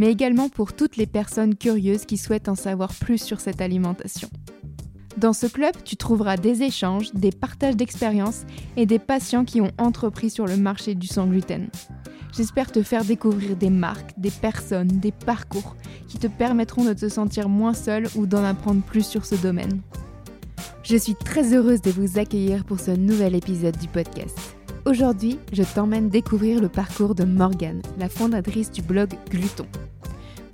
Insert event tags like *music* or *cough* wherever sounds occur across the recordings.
mais également pour toutes les personnes curieuses qui souhaitent en savoir plus sur cette alimentation. Dans ce club, tu trouveras des échanges, des partages d'expériences et des patients qui ont entrepris sur le marché du sans gluten. J'espère te faire découvrir des marques, des personnes, des parcours qui te permettront de te sentir moins seul ou d'en apprendre plus sur ce domaine. Je suis très heureuse de vous accueillir pour ce nouvel épisode du podcast. Aujourd'hui, je t'emmène découvrir le parcours de Morgane, la fondatrice du blog Gluton.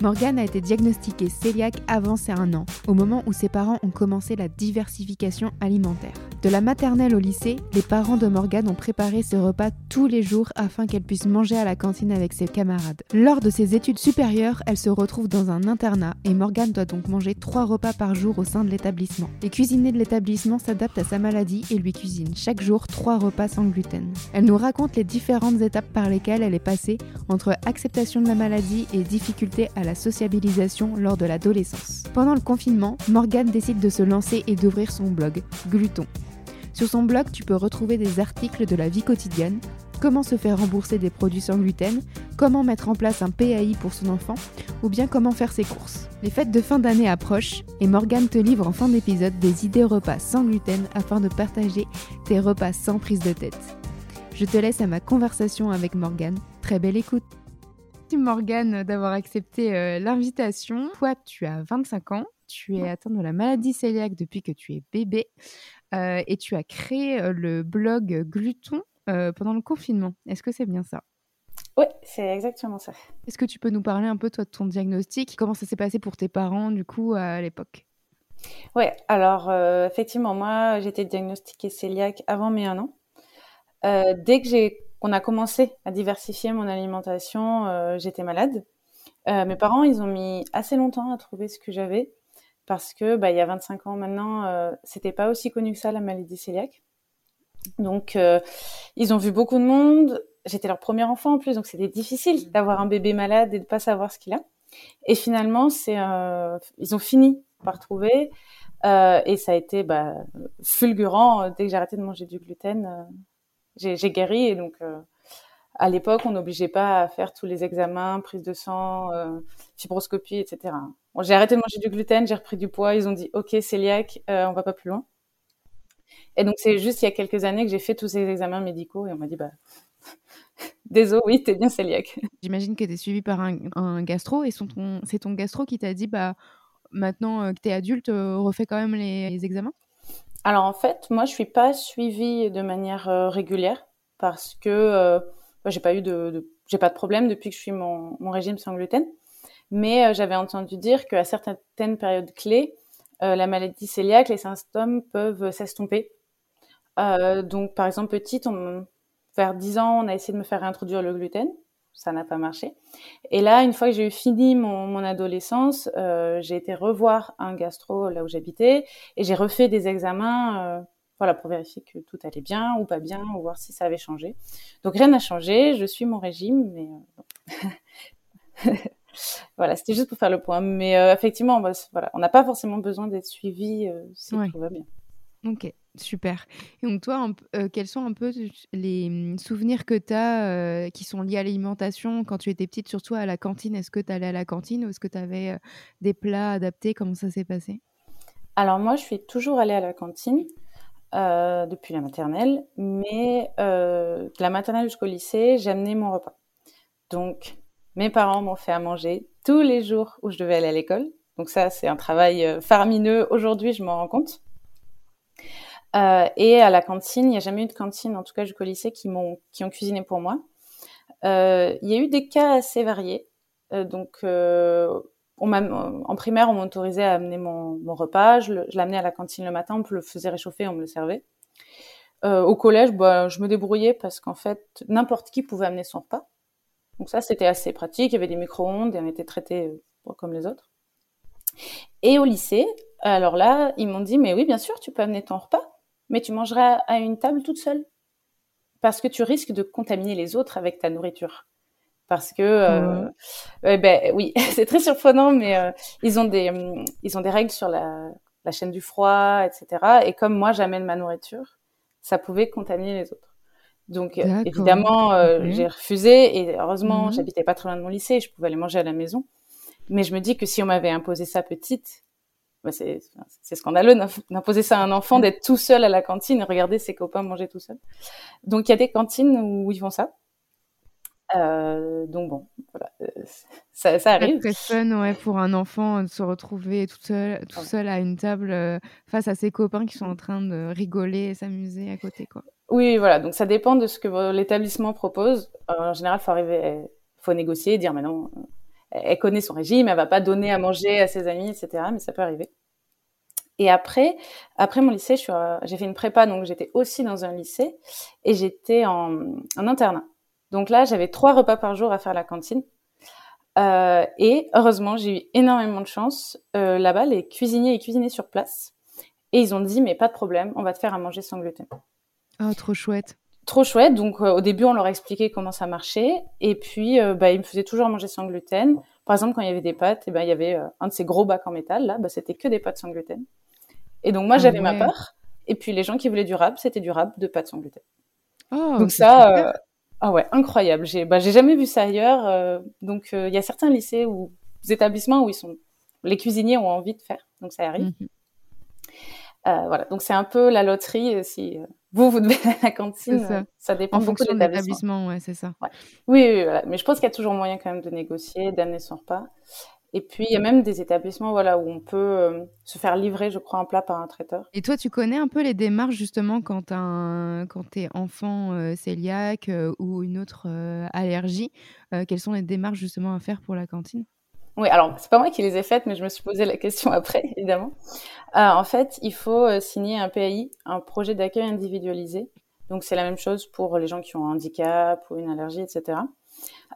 Morgane a été diagnostiquée cœliaque avant ses un an, au moment où ses parents ont commencé la diversification alimentaire. De la maternelle au lycée, les parents de Morgane ont préparé ce repas tous les jours afin qu'elle puisse manger à la cantine avec ses camarades. Lors de ses études supérieures, elle se retrouve dans un internat et Morgane doit donc manger trois repas par jour au sein de l'établissement. Les cuisiniers de l'établissement s'adaptent à sa maladie et lui cuisinent chaque jour trois repas sans gluten. Elle nous raconte les différentes étapes par lesquelles elle est passée entre acceptation de la maladie et difficulté à la sociabilisation lors de l'adolescence. Pendant le confinement, Morgane décide de se lancer et d'ouvrir son blog, Gluton. Sur son blog, tu peux retrouver des articles de la vie quotidienne, comment se faire rembourser des produits sans gluten, comment mettre en place un PAI pour son enfant, ou bien comment faire ses courses. Les fêtes de fin d'année approchent et Morgane te livre en fin d'épisode des idées repas sans gluten afin de partager tes repas sans prise de tête. Je te laisse à ma conversation avec Morgane. Très belle écoute. Merci Morgane d'avoir accepté euh, l'invitation. Toi, tu as 25 ans, tu es atteinte de la maladie cœliaque depuis que tu es bébé. Euh, et tu as créé euh, le blog Gluton euh, pendant le confinement. Est-ce que c'est bien ça? Oui, c'est exactement ça. Est-ce que tu peux nous parler un peu toi de ton diagnostic? Comment ça s'est passé pour tes parents du coup à l'époque? Oui, alors effectivement, moi j'étais diagnostiquée cœliaque avant mes un an. dès que j'ai qu'on a commencé à diversifier mon alimentation, j'étais malade. mes parents, ils ont mis assez longtemps à trouver ce que j'avais parce que bah, il y a 25 ans maintenant, euh, c'était pas aussi connu que ça la maladie cœliaque. Donc euh, ils ont vu beaucoup de monde. J'étais leur premier enfant en plus, donc c'était difficile d'avoir un bébé malade et de pas savoir ce qu'il a. Et finalement, c'est euh, ils ont fini par trouver euh, et ça a été bah, fulgurant dès que j'ai arrêté de manger du gluten. J'ai guéri et donc à l'époque, on n'obligeait pas à faire tous les examens, prise de sang, euh, fibroscopie, etc. J'ai arrêté de manger du gluten, j'ai repris du poids. Ils ont dit OK, cœliaque, euh, on va pas plus loin. Et donc c'est juste il y a quelques années que j'ai fait tous ces examens médicaux et on m'a dit bah *laughs* désolé, oui, t'es bien cœliaque. *laughs* J'imagine que tu es suivi par un, gastro et c'est ton gastro qui t'a dit bah maintenant euh, que tu es adulte, euh, refais quand même les, examens? Alors en fait, moi je suis pas suivie de manière régulière parce que j'ai pas eu de, j'ai pas de problème depuis que je suis mon, mon régime sans gluten. Mais euh, j'avais entendu dire qu'à certaines périodes clés, euh, la maladie cœliaque, les symptômes peuvent s'estomper. Euh, donc, par exemple, petite, on, vers 10 ans, on a essayé de me faire réintroduire le gluten. Ça n'a pas marché. Et là, une fois que j'ai eu fini mon, mon adolescence, euh, j'ai été revoir un gastro là où j'habitais et j'ai refait des examens voilà, pour vérifier que tout allait bien ou pas bien, ou voir si ça avait changé. Donc rien n'a changé, je suis mon régime, mais euh, *laughs* voilà, c'était juste pour faire le point. Mais euh, effectivement, bah, voilà, on n'a pas forcément besoin d'être suivi euh, si tout va bien. Ok, super. Et donc toi, quels sont un peu les mmh, souvenirs que tu as qui sont liés à l'alimentation quand tu étais petite, surtout à la cantine? Est-ce que tu allais à la cantine ou est-ce que tu avais des plats adaptés? Comment ça s'est passé? Alors moi, je suis toujours allée à la cantine. Euh, depuis la maternelle, mais euh, de la maternelle jusqu'au lycée, j'amenais mon repas. Donc, mes parents m'ont fait à manger tous les jours où je devais aller à l'école. Donc ça, c'est un travail euh, faramineux. Aujourd'hui, je m'en rends compte. Euh, et à la cantine, il n'y a jamais eu de cantine, en tout cas jusqu'au lycée, qui m'ont qui ont cuisiné pour moi. Euh, il y a eu des cas assez variés. donc on en primaire, on m'autorisait à amener mon, repas. Je, l'amenais à la cantine le matin, on me le faisait réchauffer, on me le servait. Euh, au collège, bah, je me débrouillais parce qu'en fait, n'importe qui pouvait amener son repas. Donc ça, c'était assez pratique. Il y avait des micro-ondes et on était traité euh, comme les autres. Et au lycée, alors là, ils m'ont dit, mais oui, bien sûr, tu peux amener ton repas, mais tu mangeras à une table toute seule. Parce que tu risques de contaminer les autres avec ta nourriture. Parce que, euh, ben, oui, *laughs* c'est très surprenant, mais euh, ils, ont des, ils ont des règles sur la, la chaîne du froid, etc. Et comme moi, j'amène ma nourriture, ça pouvait contaminer les autres. Donc, euh, évidemment, j'ai refusé et heureusement, mhm. j'habitais pas très loin de mon lycée, je pouvais aller manger à la maison. Mais je me dis que si on m'avait imposé ça petite, bah c'est scandaleux d'imposer ça à un enfant, d'être tout seul à la cantine et regarder ses copains manger tout seul. Donc, il y a des cantines où ils font ça. Euh, donc bon, voilà, euh, ça, ça arrive. C'est très fun, ouais, pour un enfant de se retrouver tout seul, tout seul à une table euh, face à ses copains qui sont en train de rigoler et s'amuser à côté, quoi. Oui, voilà. Donc ça dépend de ce que l'établissement propose. en général, faut arriver, faut négocier, dire mais non, elle connaît son régime, elle va pas donner à manger à ses amis, etc. Mais ça peut arriver. Et après, après mon lycée, j'ai fait une prépa, donc j'étais aussi dans un lycée et j'étais en, en internat. Donc là, j'avais trois repas par jour à faire à la cantine. Euh, et heureusement, j'ai eu énormément de chance. Euh, là-bas, les cuisiniers ils cuisinaient sur place. Et ils ont dit, mais pas de problème, on va te faire à manger sans gluten. Oh, trop chouette. Trop chouette. Donc euh, au début, on leur a expliqué comment ça marchait. Et puis, bah, ils me faisaient toujours manger sans gluten. Par exemple, quand il y avait des pâtes, et eh ben, il y avait un de ces gros bacs en métal. Là, bah, c'était que des pâtes sans gluten. Et donc moi, j'avais ma part. Et puis les gens qui voulaient du rap, c'était du rap de pâtes sans gluten. Oh, donc ça, ah ouais, incroyable. J'ai bah, jamais vu ça ailleurs. Euh, donc euh, il y a certains lycées ou établissements où ils sont les cuisiniers ont envie de faire. Donc ça arrive. Mhm. Euh, voilà. Donc c'est un peu la loterie si vous vous devez *laughs* à la cantine. Ça. ça. dépend en beaucoup de l'établissement. Ouais, c'est ça. Ouais. Oui, oui, voilà. Mais je pense qu'il y a toujours moyen quand même de négocier, d'amener son repas. Et puis, il y a même des établissements voilà, où on peut euh, se faire livrer, je crois, un plat par un traiteur. Et toi, tu connais un peu les démarches, justement, quand tu es enfant euh, cœliaque euh, ou une autre euh, allergie Quelles sont les démarches, justement, à faire pour la cantine? Oui, alors, c'est pas moi qui les ai faites, mais je me suis posé la question *laughs* après, évidemment. en fait, il faut signer un PAI, un projet d'accueil individualisé. Donc, c'est la même chose pour les gens qui ont un handicap ou une allergie, etc.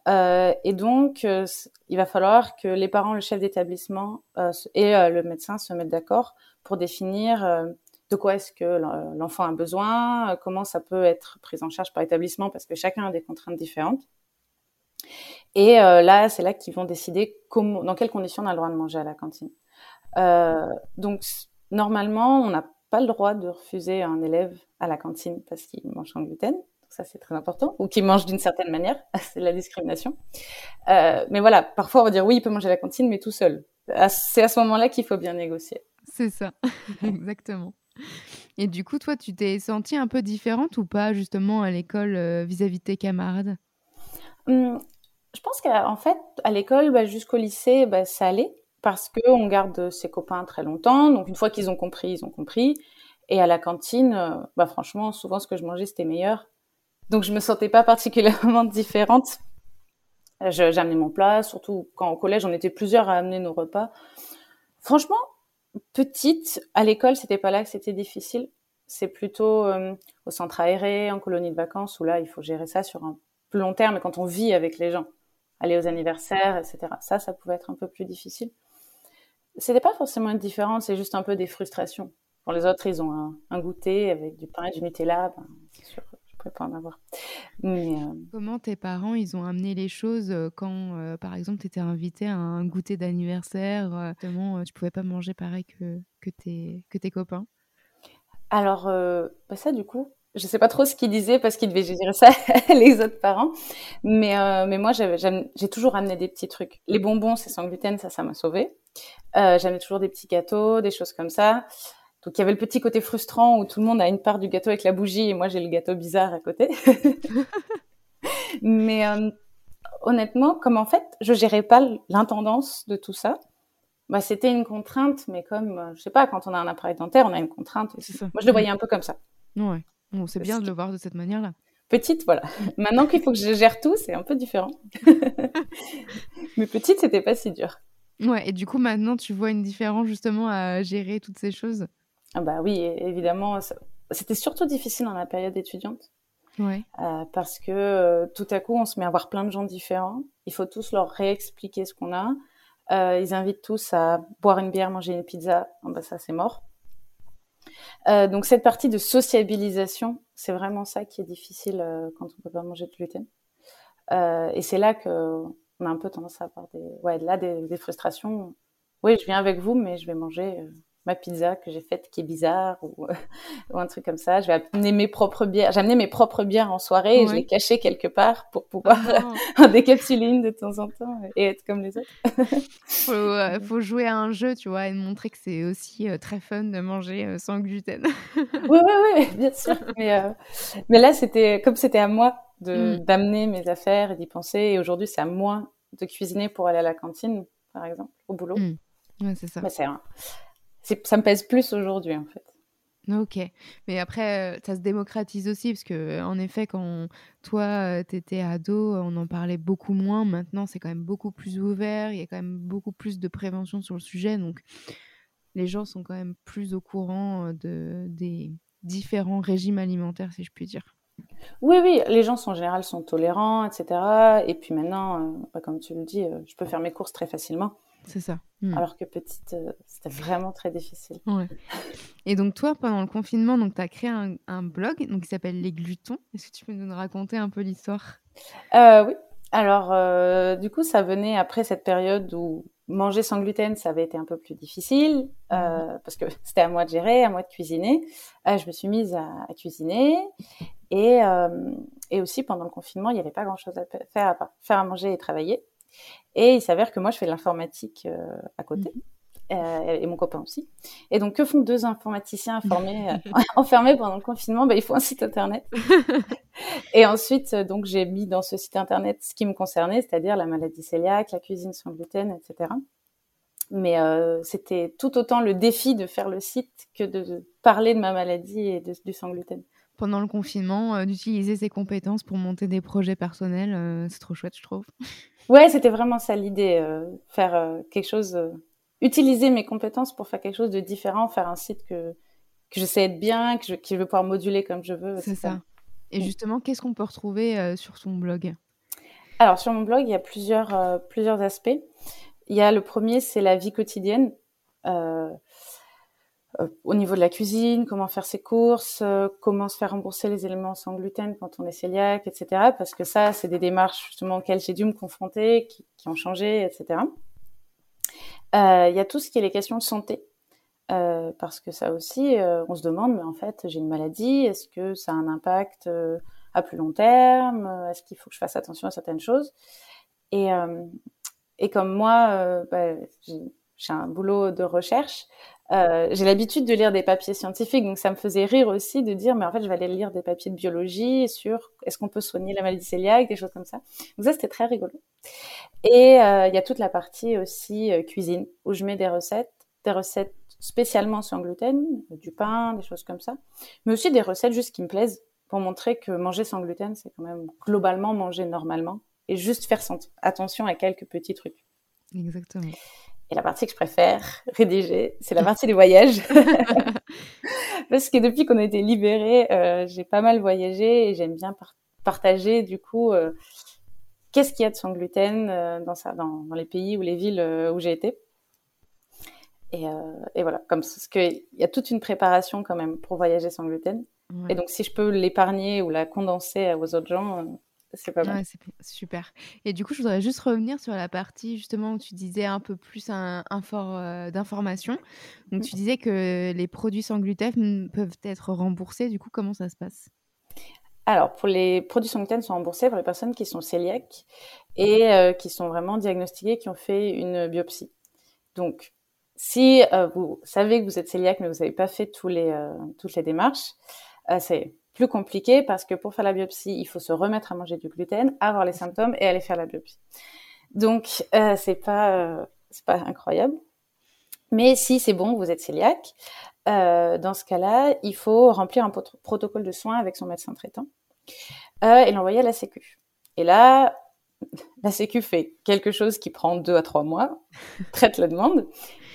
Euh, et donc, euh, il va falloir que les parents, le chef d'établissement euh, et le médecin se mettent d'accord pour définir de quoi est-ce que l'enfant a besoin, comment ça peut être pris en charge par établissement, parce que chacun a des contraintes différentes. Et là, c'est là qu'ils vont décider dans quelles conditions on a le droit de manger à la cantine. donc, normalement, on n'a pas le droit de refuser un élève à la cantine parce qu'il mange sans gluten ça c'est très important, ou qui mange d'une certaine manière, *laughs* c'est la discrimination. Euh, mais voilà, parfois on va dire oui, il peut manger à la cantine, mais tout seul. C'est à ce moment-là qu'il faut bien négocier. C'est ça, *laughs* exactement. Et du coup, toi, tu t'es sentie un peu différente ou pas, justement, à l'école euh, vis-à-vis de tes camarades? Hum, Je pense qu'en fait, à l'école, bah, jusqu'au lycée, bah, ça allait, parce qu'on garde ses copains très longtemps. Donc, une fois qu'ils ont compris, ils ont compris. Et à la cantine, euh, bah, franchement, souvent, ce que je mangeais, c'était meilleur. Donc je me sentais pas particulièrement *laughs* différente. J'ai amené mon plat, surtout quand au collège on était plusieurs à amener nos repas. Franchement, petite, à l'école c'était pas là que c'était difficile. C'est plutôt euh, au centre aéré, en colonie de vacances où là il faut gérer ça sur un plus long terme quand on vit avec les gens, aller aux anniversaires, etc. Ça, ça pouvait être un peu plus difficile. C'était pas forcément une différence, c'est juste un peu des frustrations. Pour les autres, ils ont un, goûter avec du pain et du Nutella, ben, c'est sûr pas en avoir. Mais, euh, Comment tes parents, ils ont amené les choses euh, quand, euh, par exemple, tu étais invité à un goûter d'anniversaire Comment tu pouvais pas manger pareil que, que, tes, que tes copains? Alors, bah ça, du coup, je sais pas trop ce qu'ils disaient parce qu'ils devaient gérer ça *laughs* les autres parents. Mais, mais moi, j'ai toujours amené des petits trucs. Les bonbons, c'est sans gluten, ça, ça m'a sauvé. J'amenais toujours des petits gâteaux, des choses comme ça. Donc il y avait le petit côté frustrant où tout le monde a une part du gâteau avec la bougie et moi j'ai le gâteau bizarre à côté. *laughs* Mais euh, honnêtement, comme en fait je gérais pas l'intendance de tout ça, bah c'était une contrainte. Mais comme euh, je sais pas, quand on a un appareil dentaire, on a une contrainte. Moi je le voyais un peu comme ça. Ouais, bon, c'est bien de le voir de cette manière-là. Petite, voilà. *laughs* Maintenant qu'il faut que je gère tout, c'est un peu différent. *laughs* Mais petite, c'était pas si dur. Ouais, et du coup, maintenant, tu vois une différence justement à gérer toutes ces choses? Ah bah oui, évidemment. C'était surtout difficile dans la période étudiante. Ouais. Euh, parce que euh, tout à coup, on se met à voir plein de gens différents. Il faut tous leur réexpliquer ce qu'on a. ils invitent tous à boire une bière, manger une pizza. Oh, bah, ça, c'est mort. donc cette partie de sociabilisation, c'est vraiment ça qui est difficile quand on peut pas manger de gluten. et c'est là que on a un peu tendance à avoir des, ouais, là des, des frustrations. Oui, je viens avec vous, mais je vais manger ma pizza que j'ai faite qui est bizarre ou, *laughs* ou, un truc comme ça. Je vais amener mes propres bières. J'ai amené mes propres bières en soirée et je les cachais quelque part pour pouvoir oh. *laughs* en décapsuler une de temps en temps et être comme les autres. *laughs* faut, euh, faut jouer à un jeu, tu vois, et montrer que c'est aussi euh, très fun de manger euh, sans gluten. oui, oui, oui, bien sûr. Mais, mais là, c'était comme c'était à moi de mm. d'amener mes affaires et d'y penser. Et aujourd'hui, c'est à moi de cuisiner pour aller à la cantine, par exemple, au boulot. Mm. Ouais, c'est ça. C'est ça me pèse plus aujourd'hui en fait. Ok, mais après, euh, ça se démocratise aussi, parce que en effet, quand toi, euh, tu étais ado, on en parlait beaucoup moins. Maintenant, c'est quand même beaucoup plus ouvert, il y a quand même beaucoup plus de prévention sur le sujet, donc les gens sont quand même plus au courant euh, de, des différents régimes alimentaires, si je puis dire. Oui, oui, les gens en général sont tolérants, etc. Et puis maintenant, bah, comme tu le dis, je peux faire mes courses très facilement. C'est ça. Hmm. Alors que petite, euh, c'était vraiment très difficile. Et donc, toi, pendant le confinement, tu as créé un, blog donc, qui s'appelle Les Glutons. Est-ce que tu peux nous raconter un peu l'histoire? Euh, Oui. Alors, euh, du coup, ça venait après cette période où manger sans gluten, ça avait été un peu plus difficile mhm. parce que *laughs* c'était à moi de gérer, à moi de cuisiner. je me suis mise à, cuisiner et, et aussi pendant le confinement, il n'y avait pas grand-chose à faire à part faire à manger et travailler. Et il s'avère que moi, je fais de l'informatique euh, à côté. Mhm. Euh, et mon copain aussi. Et donc, que font deux informaticiens *laughs* informés, euh, *laughs* enfermés pendant le confinement? Ben, Il faut un site internet. *laughs* et ensuite, donc, j'ai mis dans ce site internet ce qui me concernait, c'est-à-dire la maladie cœliaque, la cuisine sans gluten, etc. Mais c'était tout autant le défi de faire le site que de, parler de ma maladie et de, du sans gluten pendant le confinement, d'utiliser ses compétences pour monter des projets personnels. c'est trop chouette, je trouve. *laughs* Ouais, c'était vraiment ça l'idée, euh, faire euh, quelque chose, euh, utiliser mes compétences pour faire quelque chose de différent, faire un site que que je sais être bien, que je, que je veux pouvoir moduler comme je veux. C'est ça. Et justement, qu'est-ce qu'on peut retrouver sur ton blog? Alors sur mon blog, il y a plusieurs plusieurs aspects. Il y a le premier, c'est la vie quotidienne. Euh, au niveau de la cuisine, comment faire ses courses, euh, comment se faire rembourser les éléments sans gluten quand on est cœliaque, etc. Parce que ça, c'est des démarches justement auxquelles j'ai dû me confronter, qui, qui ont changé, etc. Euh, il y a tout ce qui est les questions de santé. Euh, parce que ça aussi, on se demande, mais en fait, j'ai une maladie, est-ce que ça a un impact à plus long terme Est-ce qu'il faut que je fasse attention à certaines choses? Et, et comme moi, bah, j'ai un boulot de recherche, euh, j'ai l'habitude de lire des papiers scientifiques, donc ça me faisait rire aussi de dire, mais en fait, je vais aller lire des papiers de biologie sur est-ce qu'on peut soigner la maladie cœliaque, des choses comme ça. Donc ça, c'était très rigolo. Et euh, il y a toute la partie aussi euh, cuisine, où je mets des recettes, des recettes spécialement sans gluten, du pain, des choses comme ça, mais aussi des recettes juste qui me plaisent, pour montrer que manger sans gluten, c'est quand même globalement manger normalement, et juste faire attention à quelques petits trucs. Exactement. Et la partie que je préfère rédiger, c'est la *laughs* partie des voyages. *laughs* Parce que depuis qu'on a été libérés, euh, j'ai pas mal voyagé et j'aime bien partager du coup euh, qu'est-ce qu'il y a de sans gluten euh, dans, ça, dans, dans, les pays ou les villes où j'ai été. Et, et, voilà, comme ce qu'il y a toute une préparation quand même pour voyager sans gluten. Et donc si je peux l'épargner ou la condenser aux autres gens, c'est pas mal. c'est super. Et du coup, je voudrais juste revenir sur la partie justement où tu disais un peu plus un, fort euh, d'informations. Donc, tu disais que les produits sans gluten peuvent être remboursés. Du coup, comment ça se passe? Alors, pour les produits sans gluten sont remboursés pour les personnes qui sont cœliaques et euh, qui sont vraiment diagnostiquées, qui ont fait une biopsie. Donc, si euh, vous savez que vous êtes cœliaque mais vous n'avez pas fait tous les, toutes les démarches, c'est plus compliqué parce que pour faire la biopsie, il faut se remettre à manger du gluten, avoir les symptômes et aller faire la biopsie. Donc euh, c'est pas euh, pas incroyable. Mais si c'est bon, vous êtes cœliaque, euh, dans ce cas-là, il faut remplir un protocole de soins avec son médecin traitant et l'envoyer à la Sécu. Et là, *laughs* la Sécu fait quelque chose qui prend deux à trois mois, *laughs* traite la demande,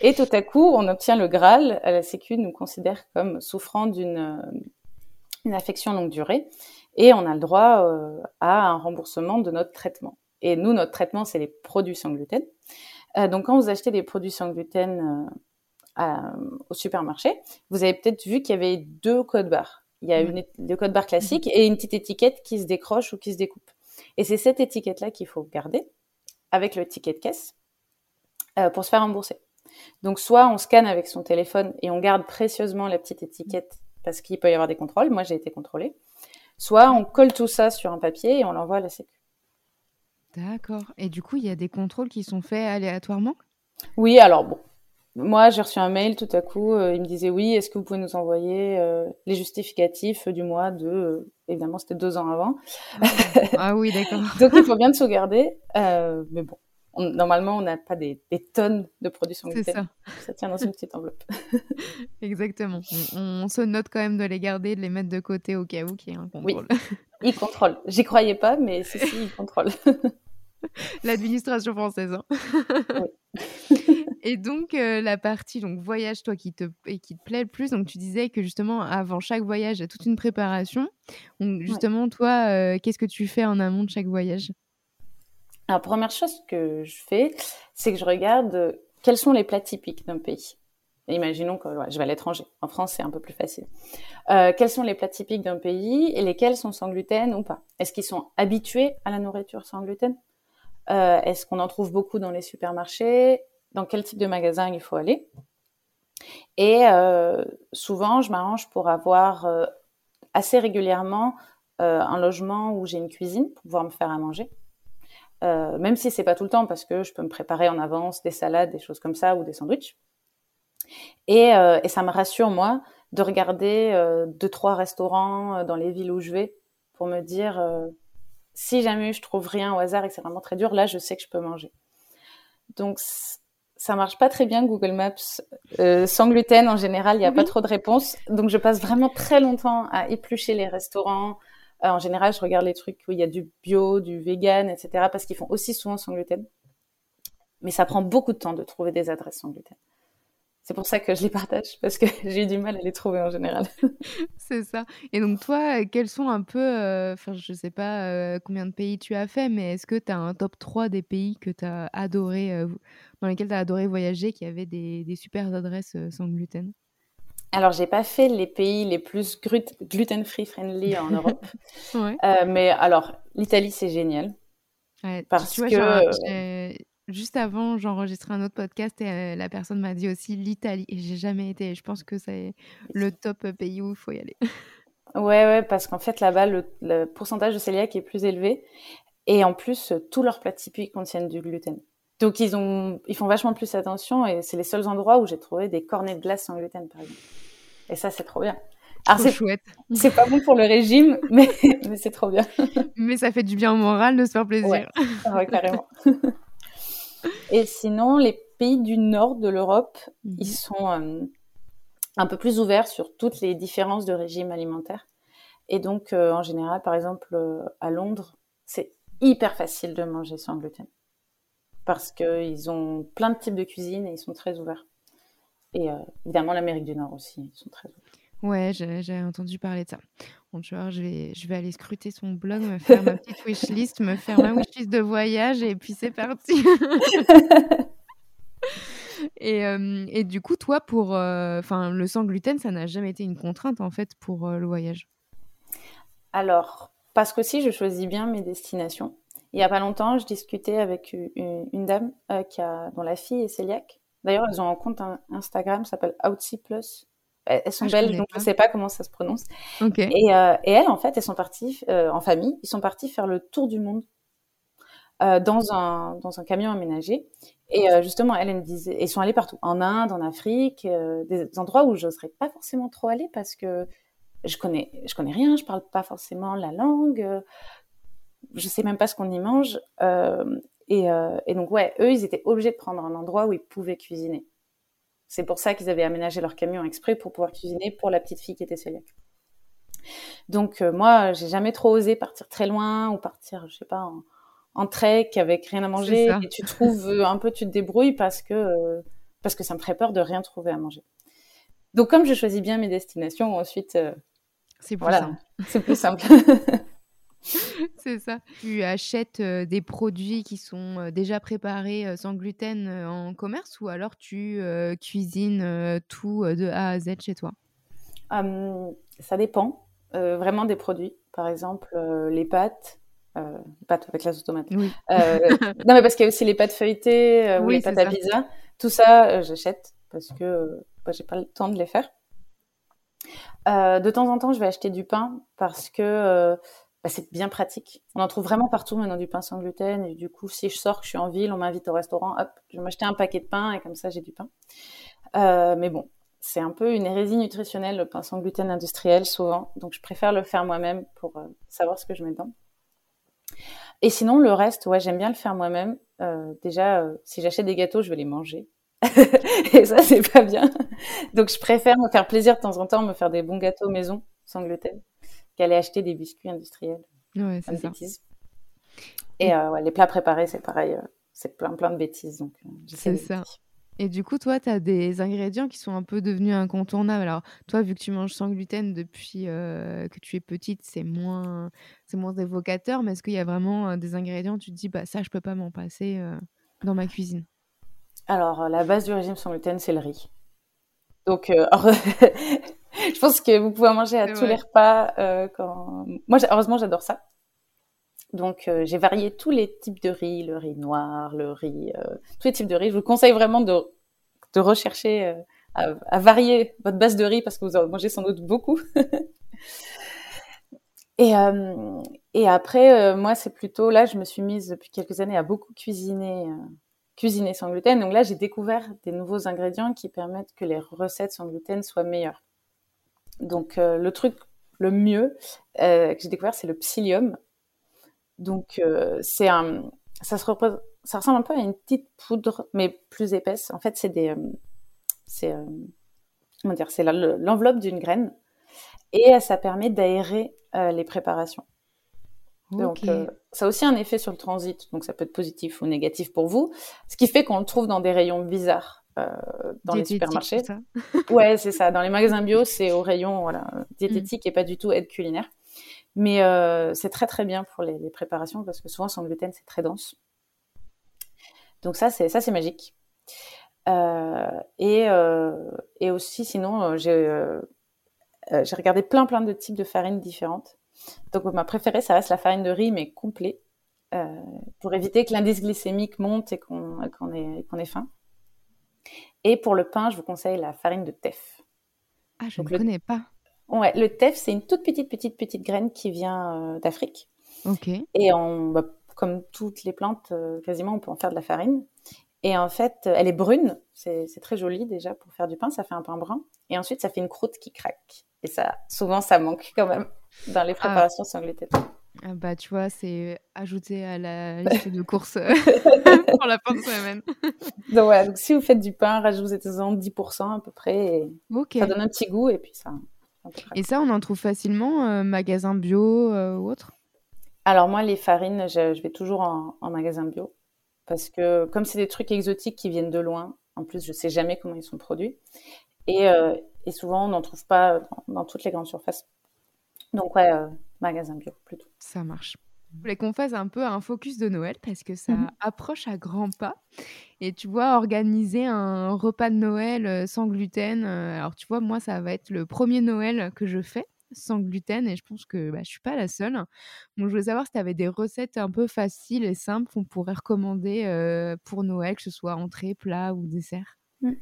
et tout à coup, on obtient le Graal. La Sécu nous considère comme souffrant d'une une affection longue durée, et on a le droit euh, à un remboursement de notre traitement. Et nous, notre traitement, c'est les produits sans gluten. donc, quand vous achetez des produits sans gluten au supermarché, vous avez peut-être vu qu'il y avait deux codes barres. Il y a une, le code barre classique et une petite étiquette qui se décroche ou qui se découpe. Et c'est cette étiquette-là qu'il faut garder avec le ticket de caisse euh, pour se faire rembourser. Donc soit on scanne avec son téléphone et on garde précieusement la petite étiquette parce qu'il peut y avoir des contrôles. Moi, j'ai été contrôlée. Soit on colle tout ça sur un papier et on l'envoie à la Sécu. D'accord. Et du coup, il y a des contrôles qui sont faits aléatoirement? Oui, alors bon, moi, j'ai reçu un mail tout à coup. Euh, il me disait oui, est-ce que vous pouvez nous envoyer euh, les justificatifs du mois de. Euh, évidemment, c'était deux ans avant. Ah, ah oui, d'accord. *laughs* Donc, il faut bien de sauvegarder. mais bon, normalement, on n'a pas des, tonnes de produits sans gluten. Ça. Ça tient dans une petite enveloppe. *laughs* Exactement. On, se note quand même de les garder, de les mettre de côté au cas où qu'il y ait un contrôle. Oui, ils contrôlent. J'y croyais pas, mais si, si, ils contrôlent. *laughs* L'administration française. Hein. Oui. *laughs* Et donc, euh, la partie donc voyage, toi, qui te, et qui te plaît le plus, donc tu disais que justement, avant chaque voyage, il y a toute une préparation. Donc, justement, toi, euh, qu'est-ce que tu fais en amont de chaque voyage? Alors, première chose que je fais, c'est que je regarde euh, quels sont les plats typiques d'un pays. Imaginons que je vais à l'étranger. En France, c'est un peu plus facile. quels sont les plats typiques d'un pays et lesquels sont sans gluten ou pas? Est-ce qu'ils sont habitués à la nourriture sans gluten? Est-ce qu'on en trouve beaucoup dans les supermarchés? Dans quel type de magasin il faut aller? Et euh, souvent, je m'arrange pour avoir euh, assez régulièrement euh, un logement où j'ai une cuisine pour pouvoir me faire à manger. Même si c'est pas tout le temps parce que je peux me préparer en avance des salades, des choses comme ça ou des sandwichs. Et, et ça me rassure moi de regarder deux trois restaurants dans les villes où je vais pour me dire si jamais je trouve rien au hasard et que c'est vraiment très dur, là je sais que je peux manger. Donc ça marche pas très bien Google Maps euh, sans gluten en général il n'y a pas trop de réponses donc je passe vraiment très longtemps à éplucher les restaurants euh, en général je regarde les trucs où il y a du bio du vegan etc parce qu'ils font aussi souvent sans gluten mais ça prend beaucoup de temps de trouver des adresses sans gluten c'est pour ça que je les partage, parce que *laughs* j'ai du mal à les trouver en général. *laughs* c'est ça. Et donc toi, quels sont un peu, euh, enfin je sais pas euh, combien de pays tu as fait, mais est-ce que tu as un top 3 des pays que as adoré, dans lesquels tu as adoré voyager, qui avaient des, des super adresses sans gluten? Alors, j'ai pas fait les pays les plus gluten-free friendly en Europe. *laughs* ouais. mais alors, l'Italie, c'est génial. Ouais, parce que juste avant, j'enregistrais un autre podcast et euh, la personne m'a dit aussi l'Italie. Et j'ai jamais été. Je pense que c'est le top pays où il faut y aller. *laughs* Ouais, ouais, parce qu'en fait, là-bas, le, pourcentage de cœliaque est plus élevé. Et en plus, tous leurs plats typiques contiennent du gluten. Donc, ils, ont, ils font vachement plus attention. Et c'est les seuls endroits où j'ai trouvé des cornets de glace sans gluten, par exemple. Et ça, c'est trop bien. Alors, c'est chouette. C'est pas bon pour le régime, *laughs* mais, mais c'est trop bien. mais ça fait du bien au moral de se faire plaisir. Ouais, ouais carrément. *laughs* Et sinon, les pays du nord de l'Europe, ils mhm. sont euh, un peu plus ouverts sur toutes les différences de régime alimentaire. Et donc, euh, en général, par exemple, euh, à Londres, c'est hyper facile de manger sans gluten. Parce qu'ils ont plein de types de cuisine et ils sont très ouverts. Et évidemment, l'Amérique du Nord aussi, ils sont très ouverts. Ouais, j'ai entendu parler de ça. Bon, tu vois, je vais, je vais aller scruter son blog, me faire ma petite *laughs* wishlist, me faire ma wishlist de voyage et puis c'est parti. *laughs* et, euh, et, du coup, toi, pour euh, enfin le sans gluten, ça n'a jamais été une contrainte en fait pour euh, le voyage? Alors, parce que si je choisis bien mes destinations. Il y a pas longtemps, je discutais avec une, une dame qui a, dont la fille est cœliaque. D'ailleurs, elles ont un compte Instagram, s'appelle Outsy Plus elles sont ah, belles, donc je ne sais pas comment ça se prononce. Et, euh, et, elles, en fait, elles sont parties euh, en famille, ils sont partis faire le tour du monde euh, dans, un, dans un camion aménagé. Et justement, elles, elles me disaient, ils sont allés partout, en Inde, en Afrique, des endroits où je n'oserais pas forcément trop aller parce que je connais, je connais rien, je parle pas forcément la langue, je sais même pas ce qu'on y mange. Et, et donc, ouais, eux, ils étaient obligés de prendre un endroit où ils pouvaient cuisiner. C'est pour ça qu'ils avaient aménagé leur camion exprès pour pouvoir cuisiner pour la petite fille qui était cœliaque. Donc euh, moi, j'ai jamais trop osé partir très loin ou partir, je sais pas, en, trek avec rien à manger. Et tu trouves euh, un peu, tu te débrouilles parce que euh, parce que ça me ferait peur de rien trouver à manger. Donc comme je choisis bien mes destinations, ensuite, c'est plus simple. C'est plus simple. *laughs* *laughs* c'est ça. Tu achètes des produits qui sont déjà préparés sans gluten en commerce ou alors tu cuisines tout de A à Z chez toi? Ça dépend vraiment des produits. Par exemple, les pâtes. pâtes avec la sauce tomate. non, mais parce qu'il y a aussi les pâtes feuilletées ou les pâtes à pizza. Tout ça, j'achète parce que bah, j'ai pas le temps de les faire. de temps en temps, je vais acheter du pain parce que bah, c'est bien pratique. On en trouve vraiment partout maintenant du pain sans gluten. Et du coup, si je sors, que je suis en ville, on m'invite au restaurant, hop, je vais m'acheter un paquet de pain et comme ça, j'ai du pain. Euh, mais bon, c'est un peu une hérésie nutritionnelle, le pain sans gluten industriel, souvent. Donc, je préfère le faire moi-même pour euh, savoir ce que je mets dedans. Et sinon, le reste, ouais, j'aime bien le faire moi-même. Euh, déjà, si j'achète des gâteaux, je vais les manger. *laughs* et ça, c'est pas bien. Donc, je préfère me faire plaisir de temps en temps, me faire des bons gâteaux maison sans gluten qu'aller acheter des biscuits industriels. Ouais, c'est ça. Et euh, les plats préparés, c'est pareil, euh, c'est plein plein de bêtises. Donc, euh, c'est ça. Et du coup, toi, tu as des ingrédients qui sont un peu devenus incontournables. Alors, toi, vu que tu manges sans gluten depuis que tu es petite, c'est moins, c'est moins évocateur. Mais est-ce qu'il y a vraiment des ingrédients, tu te dis, bah ça, je peux pas m'en passer dans ma cuisine? Alors, la base du régime sans gluten, c'est le riz. Donc, *laughs* *laughs* je pense que vous pouvez en manger à tous les repas. Euh, quand... Moi, heureusement, j'adore ça. Donc, euh, j'ai varié tous les types de riz, le riz noir, le riz, euh, tous les types de riz. Je vous conseille vraiment de, de rechercher, à, à, varier votre base de riz parce que vous en mangez sans doute beaucoup. *laughs* et, et après, moi, c'est plutôt là, je me suis mise depuis quelques années à beaucoup cuisiner cuisiner sans gluten. Donc là, j'ai découvert des nouveaux ingrédients qui permettent que les recettes sans gluten soient meilleures. Donc euh, le truc le mieux euh, que j'ai découvert, c'est le psyllium. Donc euh, c'est un, ça se ça ressemble un peu à une petite poudre, mais plus épaisse. En fait, c'est des, c'est comment dire, c'est l'enveloppe d'une graine et ça permet d'aérer les préparations. Donc, ça a aussi un effet sur le transit, donc ça peut être positif ou négatif pour vous, ce qui fait qu'on le trouve dans des rayons bizarres. Euh, dans les supermarchés. Ça. *laughs* ouais, c'est ça. Dans les magasins bio, c'est au rayon voilà, diététique mm. et pas du tout aide culinaire. Mais euh, c'est très très bien pour les, préparations parce que souvent sans gluten c'est très dense. Donc ça c'est ça c'est magique. Euh, et, et aussi sinon j'ai j'ai regardé plein plein de types de farines différentes. Donc ma préférée ça reste la farine de riz mais complet pour éviter que l'indice glycémique monte et qu'on qu'on ait, qu'on ait faim. Et pour le pain, je vous conseille la farine de teff. Ah, je ne le... connais pas. Ouais, le teff, c'est une toute petite, petite, petite graine qui vient euh, d'Afrique. Ok. Et on, bah, comme toutes les plantes, euh, quasiment, on peut en faire de la farine. Et en fait, elle est brune. C'est très joli déjà pour faire du pain. Ça fait un pain brun. Et ensuite, ça fait une croûte qui craque. Et ça, souvent, ça manque quand même dans les ah. préparations sans gluten. Ah bah, tu vois, c'est ajouté à la *laughs* liste de courses euh, *laughs* pour la fin de semaine. *laughs* donc, ouais, donc si vous faites du pain, rajoutez-en 10% à peu près. Et Ça donne un petit goût et puis ça. Et ça, on en trouve facilement, euh, magasin bio euh, ou autre? Alors, moi, les farines, je, vais toujours en, magasin bio. Parce que comme c'est des trucs exotiques qui viennent de loin, en plus, je sais jamais comment ils sont produits. Et, et souvent, on n'en trouve pas dans, dans, toutes les grandes surfaces. Donc, ouais magasin bio plutôt. Ça marche. Je voulais qu'on fasse un peu un focus de Noël parce que ça mhm. approche à grands pas. Et tu vois, organiser un repas de Noël euh, sans gluten. Euh, alors, tu vois, moi, ça va être le premier Noël que je fais sans gluten et je pense que bah, je suis pas la seule. Donc, je voulais savoir si tu avais des recettes un peu faciles et simples qu'on pourrait recommander euh, pour Noël, que ce soit entrée, plat ou dessert. Mm.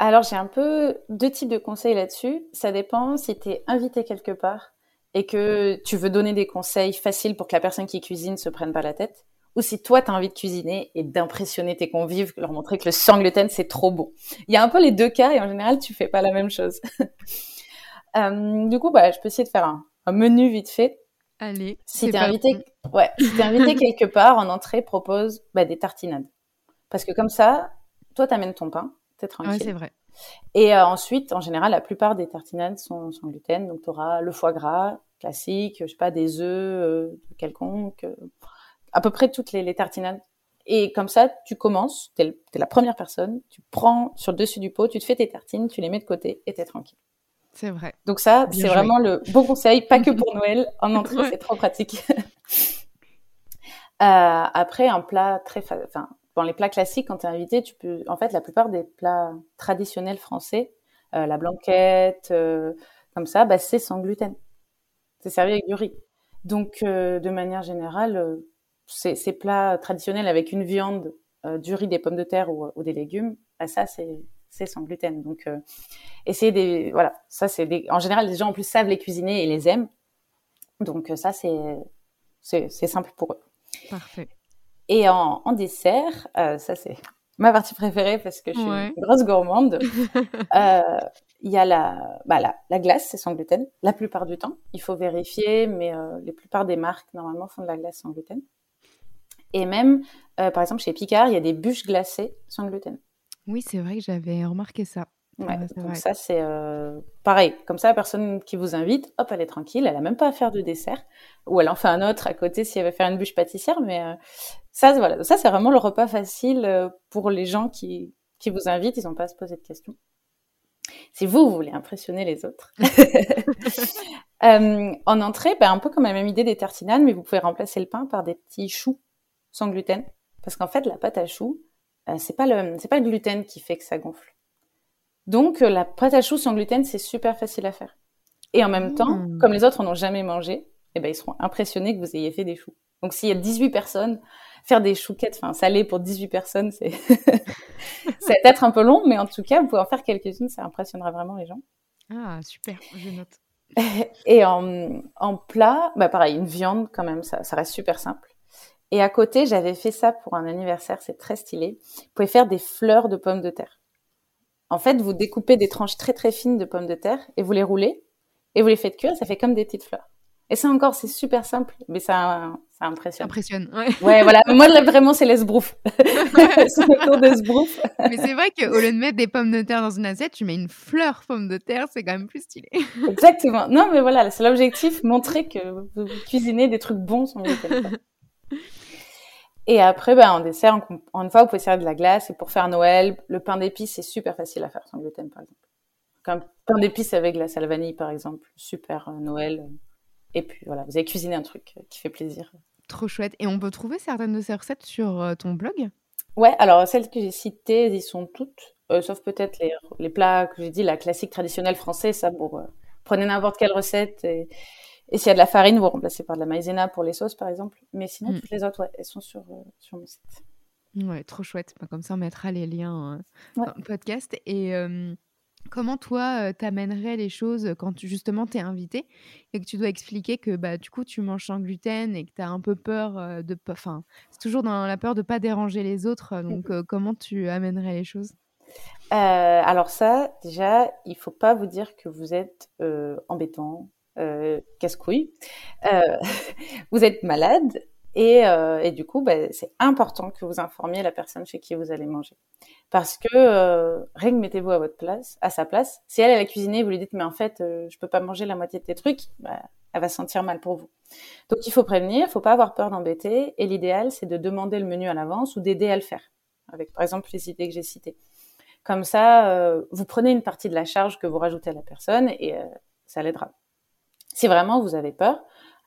Alors, j'ai un peu deux types de conseils là-dessus. Ça dépend si tu es invité quelque part et que tu veux donner des conseils faciles pour que la personne qui cuisine se prenne pas la tête, ou si toi tu as envie de cuisiner et d'impressionner tes convives, leur montrer que le sans gluten c'est trop bon. Il y a un peu les deux cas et en général tu fais pas la même chose. *laughs* euh, du coup, bah, je peux essayer de faire un, un menu vite fait. Allez. Si t'es invité, ouais, si t'es invité *laughs* quelque part en entrée, propose bah, des tartinades. Parce que comme ça, toi t'amènes ton pain, t'es tranquille. Ouais, c'est vrai. Et euh, ensuite, en général, la plupart des tartinades sont sans gluten. Donc, tu auras le foie gras classique, je sais pas, des œufs euh, quelconques, euh, à peu près toutes les, les, tartinades. Et comme ça, tu commences, tu es, la première personne, tu prends sur le dessus du pot, tu te fais tes tartines, tu les mets de côté et tu es tranquille. C'est vrai. Donc ça, c'est vraiment le bon conseil, pas que pour *laughs* Noël. En entrée, c'est trop pratique. *laughs* Après, un plat très, enfin, dans les plats classiques, quand tu es invité, tu peux, en fait, la plupart des plats traditionnels français, euh, la blanquette, euh, comme ça, bah, c'est sans gluten. C'est servi avec du riz. Donc, de manière générale, ces, plats traditionnels avec une viande, du riz, des pommes de terre ou, des légumes, bah, ça, c'est sans gluten. Donc, euh, essayez des, voilà, ça c'est des, en général, les gens en plus savent les cuisiner et les aiment. Donc, euh, ça c'est, simple pour eux. Parfait. Et en, dessert, euh, ça c'est ma partie préférée parce que je suis une grosse gourmande. *laughs* Il y a la, bah, la, la glace, c'est sans gluten, la plupart du temps. Il faut vérifier, mais les plupart des marques normalement font de la glace sans gluten. Et même, par exemple, chez Picard, il y a des bûches glacées sans gluten. Oui, c'est vrai que j'avais remarqué ça. Ouais, donc ça c'est euh, pareil. Comme ça, la personne qui vous invite, hop, elle est tranquille, elle a même pas à faire de dessert, ou elle en fait un autre à côté si elle veut faire une bûche pâtissière. Mais euh, ça, voilà, ça c'est vraiment le repas facile euh, pour les gens qui qui vous invitent. Ils n'ont pas à se poser de questions. Si vous, vous voulez impressionner les autres. *laughs* en entrée, ben, un peu comme la même idée des tartinanes, mais vous pouvez remplacer le pain par des petits choux sans gluten, parce qu'en fait, la pâte à choux, euh, c'est pas le c'est pas le gluten qui fait que ça gonfle. Donc euh, la pâte à choux sans gluten, c'est super facile à faire. Et en même temps, mmh. comme les autres en ont jamais mangé, eh ben ils seront impressionnés que vous ayez fait des choux. Donc s'il y a 18 personnes, faire des chouquettes, enfin salées pour 18 personnes, c'est *laughs* ça va être un peu long, mais en tout cas, vous pouvez en faire quelques-unes, ça impressionnera vraiment les gens. Ah super, je note. *laughs* Et en, en plat, bah pareil, une viande quand même, ça, ça reste super simple. Et à côté, j'avais fait ça pour un anniversaire, c'est très stylé. Vous pouvez faire des fleurs de pommes de terre. En fait, vous découpez des tranches très très fines de pommes de terre et vous les roulez et vous les faites cuire, ça fait comme des petites fleurs. Et ça encore, c'est super simple, mais ça, ça impressionne. Impressionne, ouais. Ouais, voilà. *laughs* Moi, là, vraiment, c'est l'esbrouf. *laughs* *laughs* c'est le d'esbrouf. mais c'est vrai qu'au lieu de mettre des pommes de terre dans une assiette, tu mets une fleur pomme de terre, c'est quand même plus stylé. Exactement. Non, mais voilà, c'est l'objectif, montrer que vous cuisinez des trucs bons sans. Et après, ben, en dessert, en, une fois, vous pouvez servir de la glace. Et pour faire Noël, le pain d'épices, c'est super facile à faire sans gluten, par exemple. Comme pain d'épices avec la à vanille, par exemple. Super euh, Noël. Et puis voilà, vous avez cuisiné un truc euh, qui fait plaisir. Trop chouette. Et on peut trouver certaines de ces recettes sur euh, ton blog? Ouais, alors celles que j'ai citées, elles y sont toutes. sauf peut-être les, les, plats que j'ai dit, la classique traditionnelle française. Ça, pour prenez n'importe quelle recette et et s'il y a de la farine, vous remplacez par de la maïzena pour les sauces, par exemple. Mais sinon, mm. toutes les autres, ouais, elles sont sur, euh, sur mon site. Ouais, trop chouette. Comme ça, on mettra les liens euh, dans le podcast. Et euh, comment toi, t'amènerais les choses quand tu, justement t'es invité et que tu dois expliquer que bah, du coup, tu manges sans gluten et que tu as un peu peur de... Enfin, c'est toujours dans la peur de pas déranger les autres. Donc, mm. comment tu amènerais les choses? Alors ça, déjà, il faut pas vous dire que vous êtes embêtant, euh, casse-couille, euh, *laughs* vous êtes malade et, euh, et du coup, bah, c'est important que vous informiez la personne chez qui vous allez manger. Parce que euh, rien que mettez-vous à votre place, à sa place. Si elle, elle a cuisiné, vous lui dites mais en fait, euh, je peux pas manger la moitié de tes trucs, bah, elle va se sentir mal pour vous. Donc il faut prévenir, faut pas avoir peur d'embêter. Et l'idéal, c'est de demander le menu à l'avance ou d'aider à le faire. Avec par exemple les idées que j'ai citées. Comme ça, euh, vous prenez une partie de la charge que vous rajoutez à la personne et ça l'aidera. Si vraiment vous avez peur,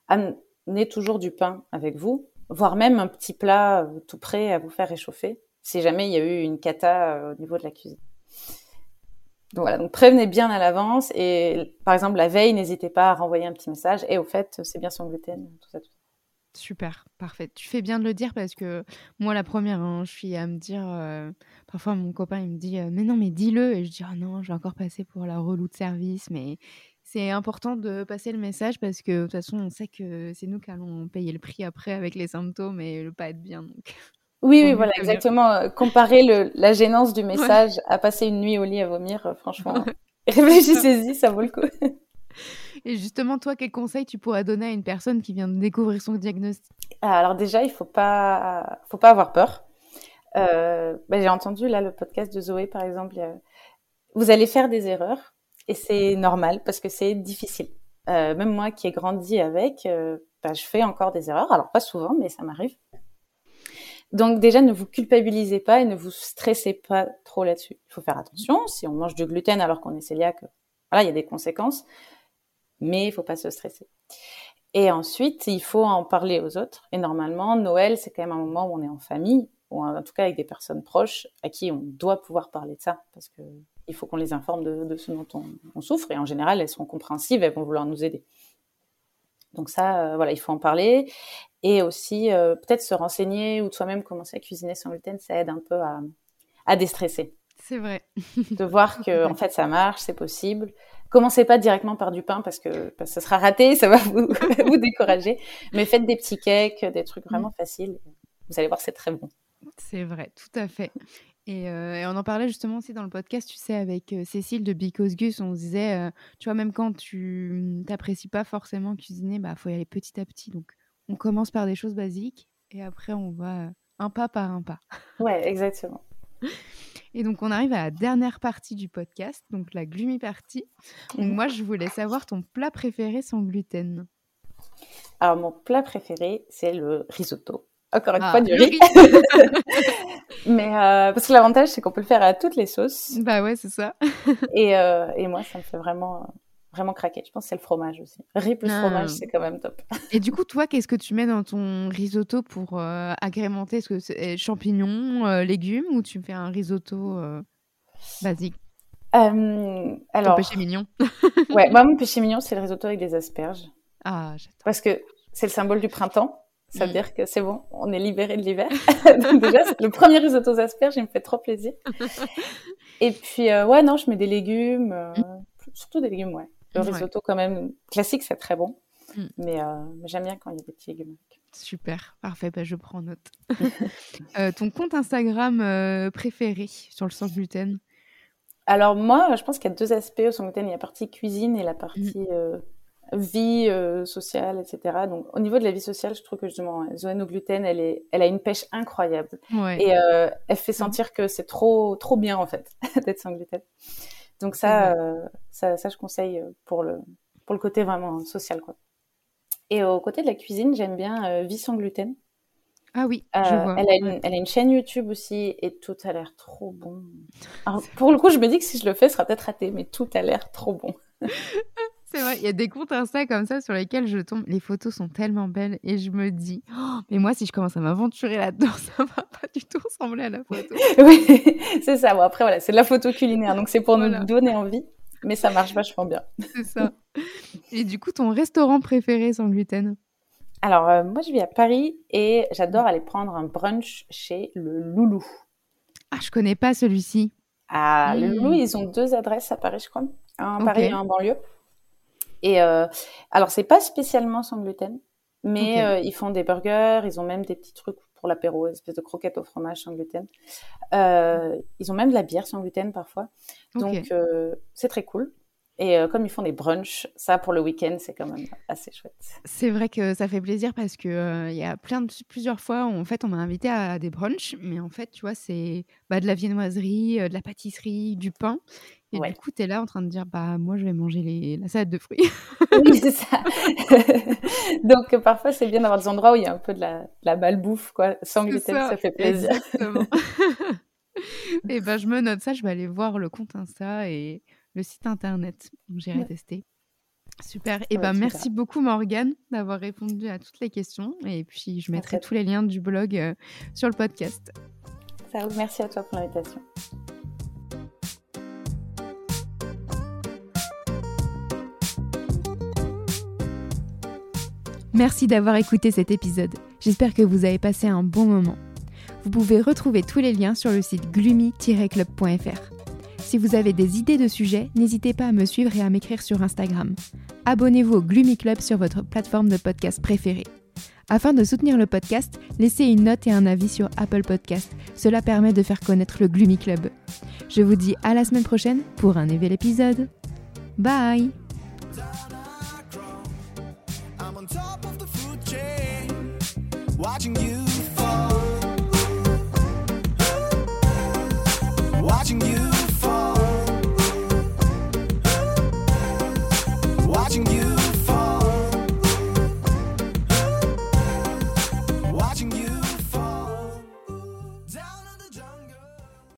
amenez toujours du pain avec vous, voire même un petit plat euh, tout prêt à vous faire réchauffer, si jamais il y a eu une cata euh, au niveau de la cuisine. Donc voilà, donc prévenez bien à l'avance et par exemple la veille, n'hésitez pas à renvoyer un petit message et au fait, c'est bien sans gluten, tout ça. Super, parfait. Tu fais bien de le dire parce que moi, la première, hein, je suis à me dire. Euh, parfois, mon copain, il me dit Mais non, mais dis-le. Et je dis oh non, je vais encore passer pour la relou de service. Mais c'est important de passer le message parce que de toute façon, on sait que c'est nous qui allons payer le prix après avec les symptômes et le pas être bien. Donc. *laughs* Oui, oui, voilà, exactement. Euh, comparer le, la gênance du message à passer une nuit au lit à vomir, euh, franchement, *laughs* réfléchissez-y, ça vaut le coup. *laughs* Et justement, toi, quel conseil tu pourrais donner à une personne qui vient de découvrir son diagnostic? Ah, Alors déjà, il faut pas, faut pas avoir peur. Euh, bah, J'ai entendu là le podcast de Zoé, par exemple. Vous allez faire des erreurs. Et c'est normal parce que c'est difficile. Euh, même moi qui ai grandi avec, euh, bah, je fais encore des erreurs. Alors pas souvent, mais ça m'arrive. Donc déjà, ne vous culpabilisez pas et ne vous stressez pas trop là-dessus. Il faut faire attention. Si on mange du gluten alors qu'on est cœliaque, voilà, il y a des conséquences, mais il faut pas se stresser. Et ensuite, il faut en parler aux autres. Et normalement, Noël, c'est quand même un moment où on est en famille, ou en tout cas avec des personnes proches à qui on doit pouvoir parler de ça, parce que il faut qu'on les informe de, ce dont on, souffre. Et en général, elles sont compréhensives, elles vont vouloir nous aider. Donc ça, euh, voilà, il faut en parler. Et aussi, euh, peut-être se renseigner ou soi-même commencer à cuisiner sans gluten, ça aide un peu à, à déstresser. C'est vrai. *laughs* de voir que en fait ça marche, c'est possible. Commencez pas directement par du pain parce que, ça sera raté, ça va vous, *laughs* vous décourager. Mais faites des petits cakes, des trucs vraiment mm. faciles. Vous allez voir, c'est très bon. C'est vrai, tout à fait. Euh, et, on en parlait justement aussi dans le podcast, tu sais, avec euh, Cécile de Because Gus, on disait, euh, tu vois, même quand tu n'apprécies pas forcément cuisiner, bah faut y aller petit à petit. Donc, on commence par des choses basiques et après on va un pas par un pas. Ouais, exactement. *laughs* Et donc, on arrive à la dernière partie du podcast, donc la gloomy partie. Donc, mhm. moi, je voulais savoir ton plat préféré sans gluten. Alors, mon plat préféré, c'est le risotto. Encore une ah, fois, du riz. *laughs* *laughs* Mais euh, parce que l'avantage, c'est qu'on peut le faire à toutes les sauces. Bah ouais, c'est ça. *laughs* et, euh, et, moi, ça me fait vraiment, vraiment craquer. Je pense que c'est le fromage aussi. Riz plus fromage, ah. c'est quand même top. et du coup, toi, qu'est-ce que tu mets dans ton risotto pour euh, agrémenter? Est-ce que c'est champignons, légumes ou tu fais un risotto basique? Alors, ton péché mignon. ouais, *laughs* moi, mon péché mignon, c'est le risotto avec des asperges. Ah, j'adore. Parce que c'est le symbole du printemps. Ça veut mm. dire que c'est bon, on est libéré de l'hiver. *laughs* Déjà, le premier risotto aux asperges, il me fait trop plaisir. *laughs* Et puis, euh, ouais, non, je mets des légumes, euh, mm. surtout des légumes, ouais. Le risotto, quand même, classique, c'est très bon. Mm. Mais euh, j'aime bien quand il y a des petits légumes. Super, parfait, bah, je prends note. *laughs* ton compte Instagram préféré sur le sans gluten? Alors moi, je pense qu'il y a deux aspects au sans gluten. Il y a la partie cuisine et la partie vie euh, sociale, etc. Donc, au niveau de la vie sociale, je trouve que justement, Zoé No Gluten, elle, est, elle a une pêche incroyable. Et euh, elle fait sentir que c'est trop, trop bien, en fait, *laughs* d'être sans gluten. Donc, ça, euh, ça, ça, je conseille pour le, pour le côté vraiment social, quoi. Et au côté de la cuisine, j'aime bien Vie sans gluten. Ah oui, je vois. Elle a, une, elle a, une, chaîne YouTube aussi et tout a l'air trop bon. pour le coup, je me dis que si je le fais, ce sera peut-être raté, mais tout a l'air trop bon. *laughs* C'est vrai, il y a des comptes Insta comme ça sur lesquels je tombe. Les photos sont tellement belles et je me dis, oh, mais moi, si je commence à m'aventurer là-dedans, *laughs* ça va pas du tout ressembler à la photo. *laughs* oui, c'est ça. Bon, après, voilà, c'est de la photo culinaire, donc c'est pour nous donner envie, mais ça marche vachement bien. c'est ça. Et du coup, ton restaurant préféré sans gluten? Alors, euh, moi, je vis à Paris et j'adore aller prendre un brunch chez le Loulou. Ah, je connais pas celui-ci. Ah, le Loulou, ils ont deux adresses à Paris, je crois. Un à Paris et un en banlieue. Et euh, alors, c'est pas spécialement sans gluten, mais euh, ils font des burgers, ils ont même des petits trucs pour l'apéro, une espèce de croquettes au fromage sans gluten. Euh, ils ont même de la bière sans gluten parfois. Donc, euh, c'est très cool. Et euh, comme ils font des brunchs, ça pour le week-end, c'est quand même assez chouette. C'est vrai que ça fait plaisir parce que il y a plein de, plusieurs fois, en fait, on m'a invité à des brunchs, mais en fait, tu vois, c'est bah, de la viennoiserie, de la pâtisserie, du pain. Et du coup, tu es là en train de dire, bah, moi, je vais manger les... la salade de fruits. *laughs* oui, c'est ça. *laughs* Donc, parfois, c'est bien d'avoir des endroits où il y a un peu de la, la malbouffe, quoi. Sans gluten, ça, ça, fait plaisir. et *laughs* ben, je me note ça, je vais aller voir le compte Insta et le site internet. J'irai tester. Super. Et ben, merci beaucoup, Morgane, d'avoir répondu à toutes les questions. Et puis, je mettrai tous les liens du blog euh, sur le podcast. Ça Merci à toi pour l'invitation. Merci d'avoir écouté cet épisode. J'espère que vous avez passé un bon moment. Vous pouvez retrouver tous les liens sur le site gloomy-club.fr. Si vous avez des idées de sujets, n'hésitez pas à me suivre et à m'écrire sur Instagram. Abonnez-vous au Gloomy Club sur votre plateforme de podcast préférée. Afin de soutenir le podcast, laissez une note et un avis sur Apple Podcast. Cela permet de faire connaître le Gloomy Club. Je vous dis à la semaine prochaine pour un nouvel épisode. Bye Watching you fall. Watching you.